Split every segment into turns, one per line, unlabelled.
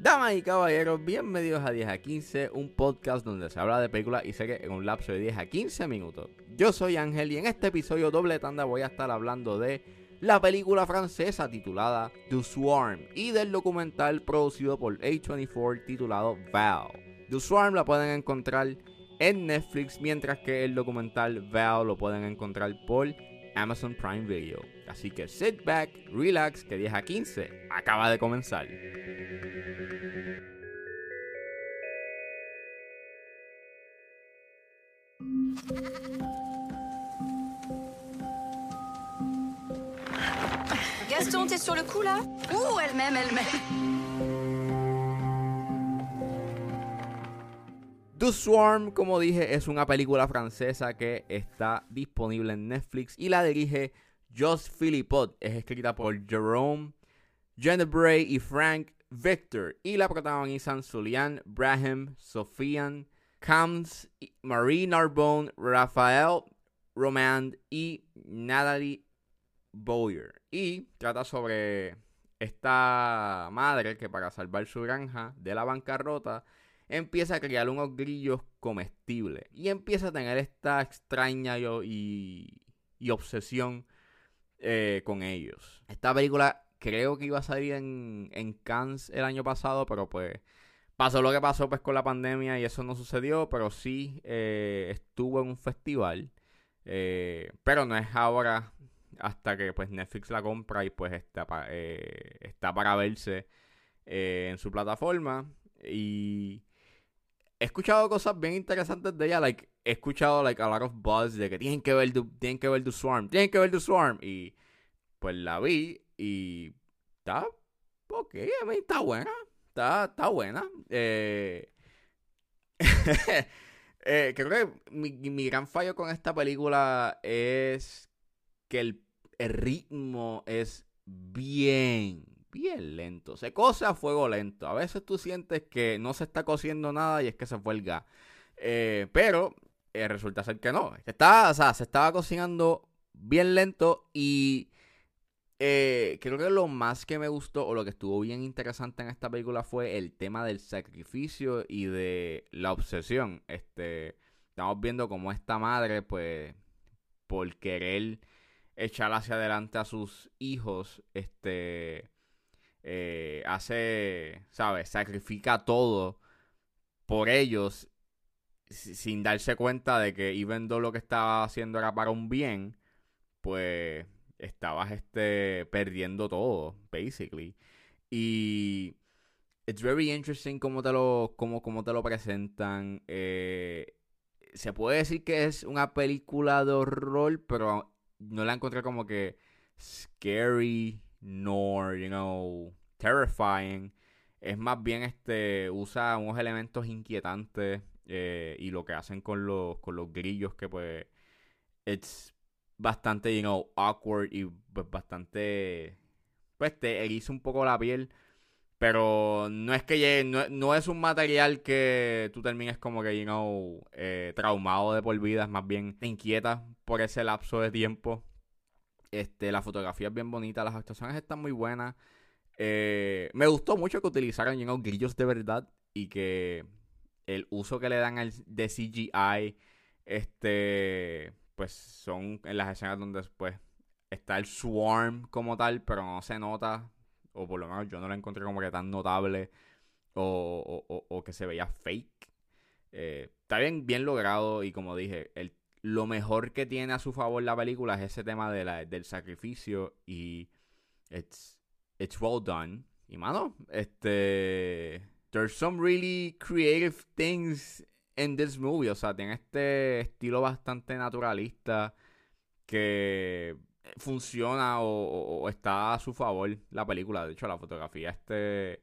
Damas y caballeros, bienvenidos a 10 a 15, un podcast donde se habla de películas y series en un lapso de 10 a 15 minutos. Yo soy Ángel y en este episodio doble tanda voy a estar hablando de la película francesa titulada The Swarm y del documental producido por A24 titulado Val. The Swarm la pueden encontrar en Netflix, mientras que el documental Val lo pueden encontrar por Amazon Prime Video. Así que sit back, relax, que 10 a 15 acaba de comenzar.
Gaston, t'es sur le coup là Ouh, elle-même, elle-même.
Swarm, como dije, es una película francesa que está disponible en Netflix y la dirige Joss Philippot. Es escrita por Jerome Bray y Frank Victor y la protagonizan Julian Braham, Sofian Kams, Marie Narbonne, Rafael Romand y Natalie Boyer. Y trata sobre esta madre que para salvar su granja de la bancarrota empieza a crear unos grillos comestibles y empieza a tener esta extraña y, obsesión eh, con ellos. Esta película creo que iba a salir en, en Cannes el año pasado, pero pues pasó lo que pasó pues con la pandemia y eso no sucedió, pero sí eh, estuvo en un festival. Eh, pero no es ahora hasta que pues Netflix la compra y pues está, está para verse en su plataforma. Y he escuchado cosas bien interesantes de ella. Like, he escuchado like a lot of buzz de que tienen que ver The, tienen que ver The Swarm, tienen que ver The Swarm. Y pues la vi y está ok, a mí está buena. Está, está buena. Eh, eh, creo que mi, mi, gran fallo con esta película es que el, el ritmo es bien, bien lento. Se cose a fuego lento. A veces tú sientes que no se está cociendo nada y es que se fue el gas. Eh, pero eh, resulta ser que no. Está, o sea, se estaba cocinando bien lento y eh, creo que lo más que me gustó o lo que estuvo bien interesante en esta película fue el tema del sacrificio y de la obsesión. Este, estamos viendo cómo esta madre, pues, por querer echar hacia adelante a sus hijos, este, eh, hace, ¿sabes? Sacrifica todo por ellos sin darse cuenta de que even though lo que estaba haciendo era para un bien, pues estabas este, perdiendo todo, basically. Y it's very interesting cómo te lo, cómo, cómo te lo presentan. Eh, se puede decir que es una película de horror, pero no la encontré como que scary nor, you know, terrifying. Es más bien este usa unos elementos inquietantes eh, y lo que hacen con los, con los grillos que pues it's bastante, you know, awkward y pues bastante pues te eriza un poco la piel. Pero no es que llegue, no, es un material que tú termines como que, you know, eh, traumado de por vida. Es más bien inquieta por ese lapso de tiempo. Este, la fotografía es bien bonita, las actuaciones están muy buenas. Eh, me gustó mucho que utilizaran you grillos de verdad y que el uso que le dan al, de CGI, este, pues son en las escenas donde pues está el swarm como tal, pero no se nota, o por lo menos yo no lo encontré como que tan notable o, que se veía fake. Eh, está bien, bien logrado y como dije, el lo mejor que tiene a su favor la película es ese tema de la, del sacrificio y it's, it's well done. Y mano, este there's some really creative things in this movie, o sea, tiene este estilo bastante naturalista que funciona o, está a su favor la película. De hecho, la fotografía este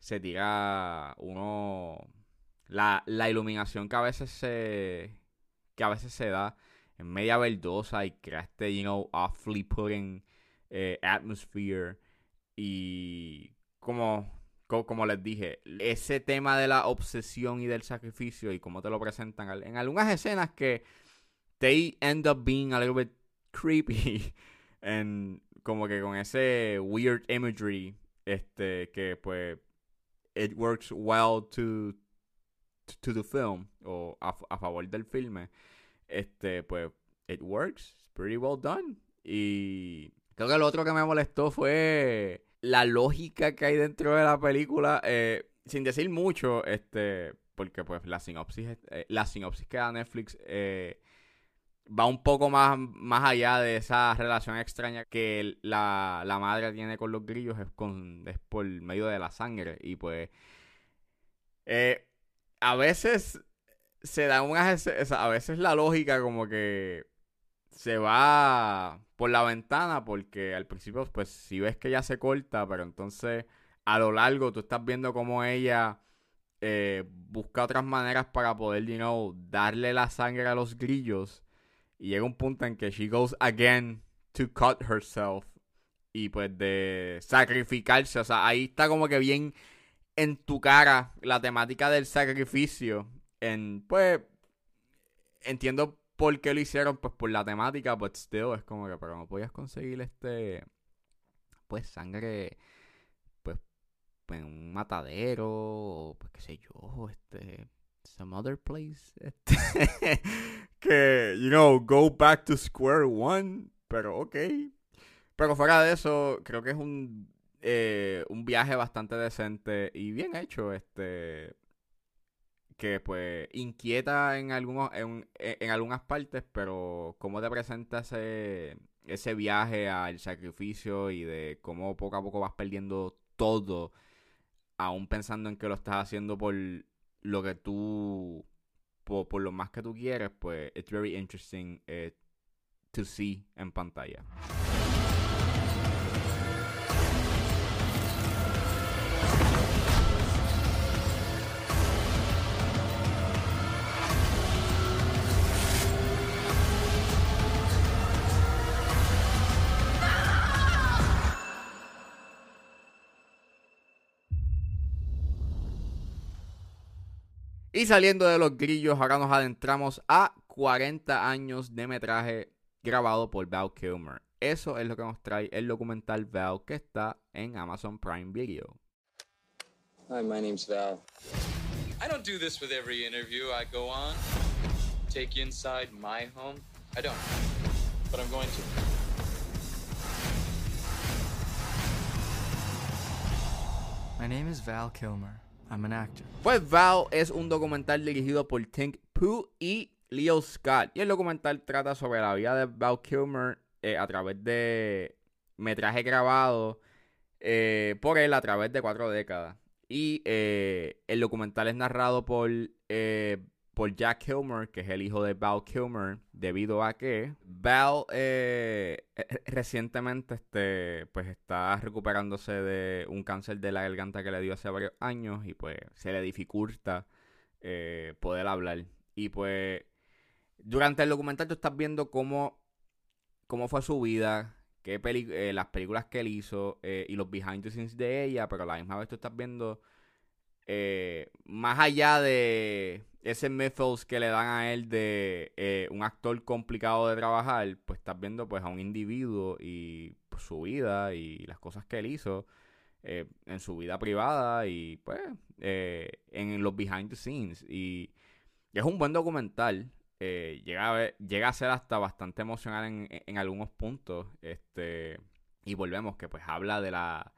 se tira uno la, la iluminación que a veces se que a veces se da en media verdosa y crea este, you know, awfully putting eh, atmosphere. Y como, como, les dije, ese tema de la obsesión y del sacrificio y cómo te lo presentan en algunas escenas que they end up being a little bit creepy. And como que con ese weird imagery, este, que pues, it works well to, to the film, o a, a favor del filme. Este, pues, it works. It's pretty well done. Y creo que lo otro que me molestó fue la lógica que hay dentro de la película. Eh, sin decir mucho, este, porque pues la sinopsis, eh, la sinopsis que da Netflix eh, va un poco más, más allá de esa relación extraña que la, la madre tiene con los grillos, es, con, es por medio de la sangre. Y pues eh, a veces se da unas, a veces la lógica como que se va por la ventana porque al principio pues si ves que ella se corta, pero entonces a lo largo tú estás viendo como ella eh, busca otras maneras para poder, you know, darle la sangre a los grillos. Y llega un punto en que she goes again to cut herself. Y pues de sacrificarse. O sea, ahí está como que bien en tu cara la temática del sacrificio. En, pues, entiendo por qué lo hicieron, pues por la temática, but still es como que, pero no podías conseguir este, pues sangre en un matadero, o pues qué sé yo, este, some other place, este, que, you know, go back to square one, pero ok. Pero fuera de eso, creo que es un, eh, un viaje bastante decente y bien hecho, este, que pues inquieta en algunos, en, en algunas partes, pero cómo te presenta ese, ese viaje al sacrificio y de cómo poco a poco vas perdiendo todo aún pensando en que lo estás haciendo por lo que tú, por, lo más que tú quieres, pues it's very interesting eh, to see en pantalla. Y saliendo de los grillos, ahora nos adentramos a 40 años de metraje grabado por Val Kilmer. Eso es lo que nos trae el documental Val que está en Amazon Prime Video.
Hi, my name's Val. I don't do this with every interview I go on. Take you inside my home. I don't. But I'm going to.
My name is Val Kilmer. I'm an actor.
Pues Val es un documental dirigido por Tink Pooh y Leo Scott. Y el documental trata sobre la vida de Val Kilmer eh, a través de metraje grabado eh, por él a través de cuatro décadas. Y eh, el documental es narrado por por Jack Kilmer, que es el hijo de Val Kilmer, debido a que Val eh, eh, recientemente este, pues está recuperándose de un cáncer de la garganta que le dio hace varios años y pues se le dificulta eh, poder hablar. Y pues durante el documental tú estás viendo cómo, cómo fue su vida, qué las películas que él hizo y los behind the scenes de ella, pero a la misma vez tú estás viendo más allá de ese mythos que le dan a él de eh, un actor complicado de trabajar, pues estás viendo pues a un individuo y pues, su vida y las cosas que él hizo eh, en su vida privada y pues eh, en los behind the scenes. Y, es un buen documental. llega, a a ser hasta bastante emocional en, en algunos puntos. Este, y volvemos que pues habla de la...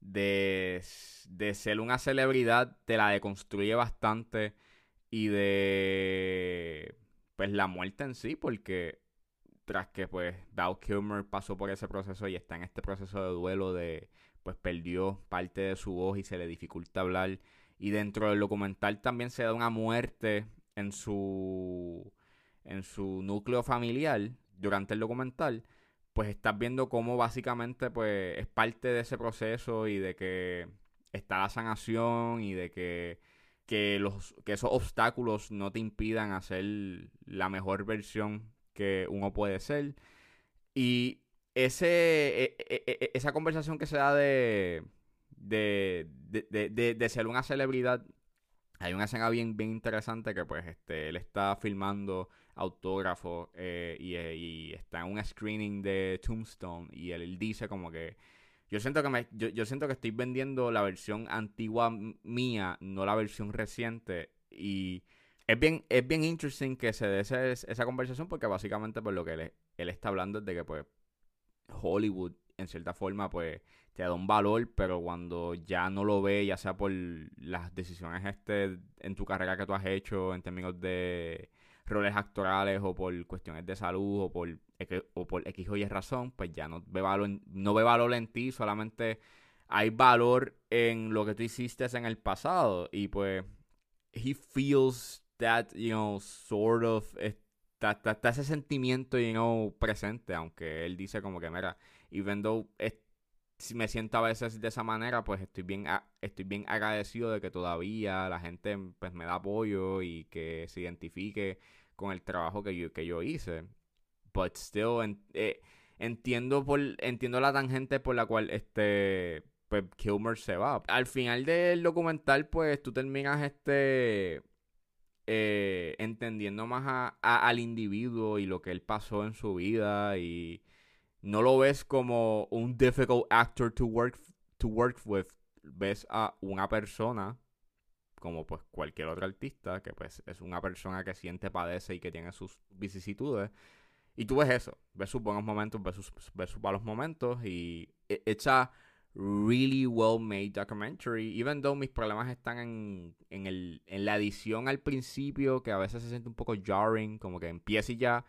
De, de ser una celebridad, te la deconstruye bastante y de pues la muerte en sí, porque tras que pues Val Kilmer pasó por ese proceso y está en este proceso de duelo de pues perdió parte de su voz y se le dificulta hablar y dentro del documental también se da una muerte en su en su núcleo familiar durante el documental pues estás viendo cómo básicamente pues es parte de ese proceso y de que está la sanación y de que que, los, que esos obstáculos no te impidan hacer la mejor versión que uno puede ser. Y ese, e, e, e, esa conversación que se da de, de, de, de, ser una celebridad, hay una escena bien, bien interesante que pues este, él está filmando autógrafos eh, y, está en un screening de Tombstone y él, dice como que yo siento que me, yo, siento que estoy vendiendo la versión antigua mía, no la versión reciente y es bien, es bien interesting que se dé esa, conversación porque básicamente por lo que él, él está hablando es de que pues Hollywood en cierta forma pues te da un valor, pero cuando ya no lo ve, ya sea por las decisiones este en tu carrera que tú has hecho en términos de roles actorales o por cuestiones de salud o por, o por X o Y razón, pues ya no ve valor, no ve valor en ti, solamente hay valor en lo que tú hiciste en el pasado. Y pues he feels that, you know, sort of está, ese sentimiento, you know, presente, aunque él dice como que, mira, even though si me siento a veces de esa manera, pues estoy bien, estoy bien agradecido de que todavía la gente pues me da apoyo y que se identifique con el trabajo que yo, que yo hice. But still, eh, entiendo, por, entiendo la tangente por la cual este pues se va. Al final del documental, pues tú terminas este eh, entendiendo más al individuo y lo que él pasó en su vida y no lo ves como un difficult actor to work, to work with. Ves a una persona, como pues cualquier otro artista, que pues es una persona que siente, padece y que tiene sus vicisitudes. Y tú ves eso, ves sus buenos momentos, ves sus, ves sus malos momentos y it's a really well made documentary, even though mis problemas están en, en, el, en la edición al principio, que a veces se siente un poco jarring, como que empieza y ya,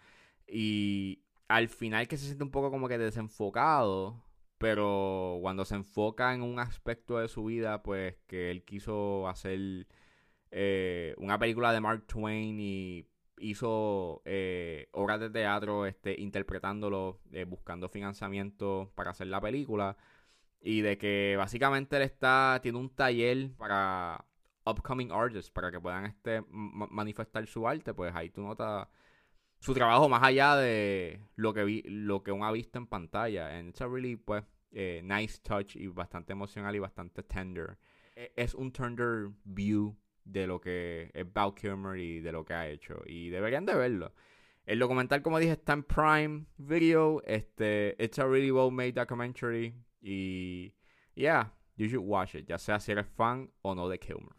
y al final que se siente un poco como que desenfocado, pero cuando se enfoca en un aspecto de su vida, pues que él quiso hacer eh, una película de Mark Twain y hizo eh, obras de teatro este, interpretándolo, eh, buscando financiamiento para hacer la película. Y de que básicamente él está, tiene un taller para upcoming artists, para que puedan este, manifestar su arte, pues ahí tú notas su trabajo más allá de lo que vi, lo que uno ha visto en pantalla. And it's a really pues eh, nice touch y bastante emocional y bastante tender. E, es un tender view de lo que es Val Kilmer y de lo que ha hecho. Y deberían de verlo. El documental, como dije, está en Prime Video. Este, it's a really well made documentary. Y, yeah, you should watch it. Ya sea si eres fan o no de Kilmer.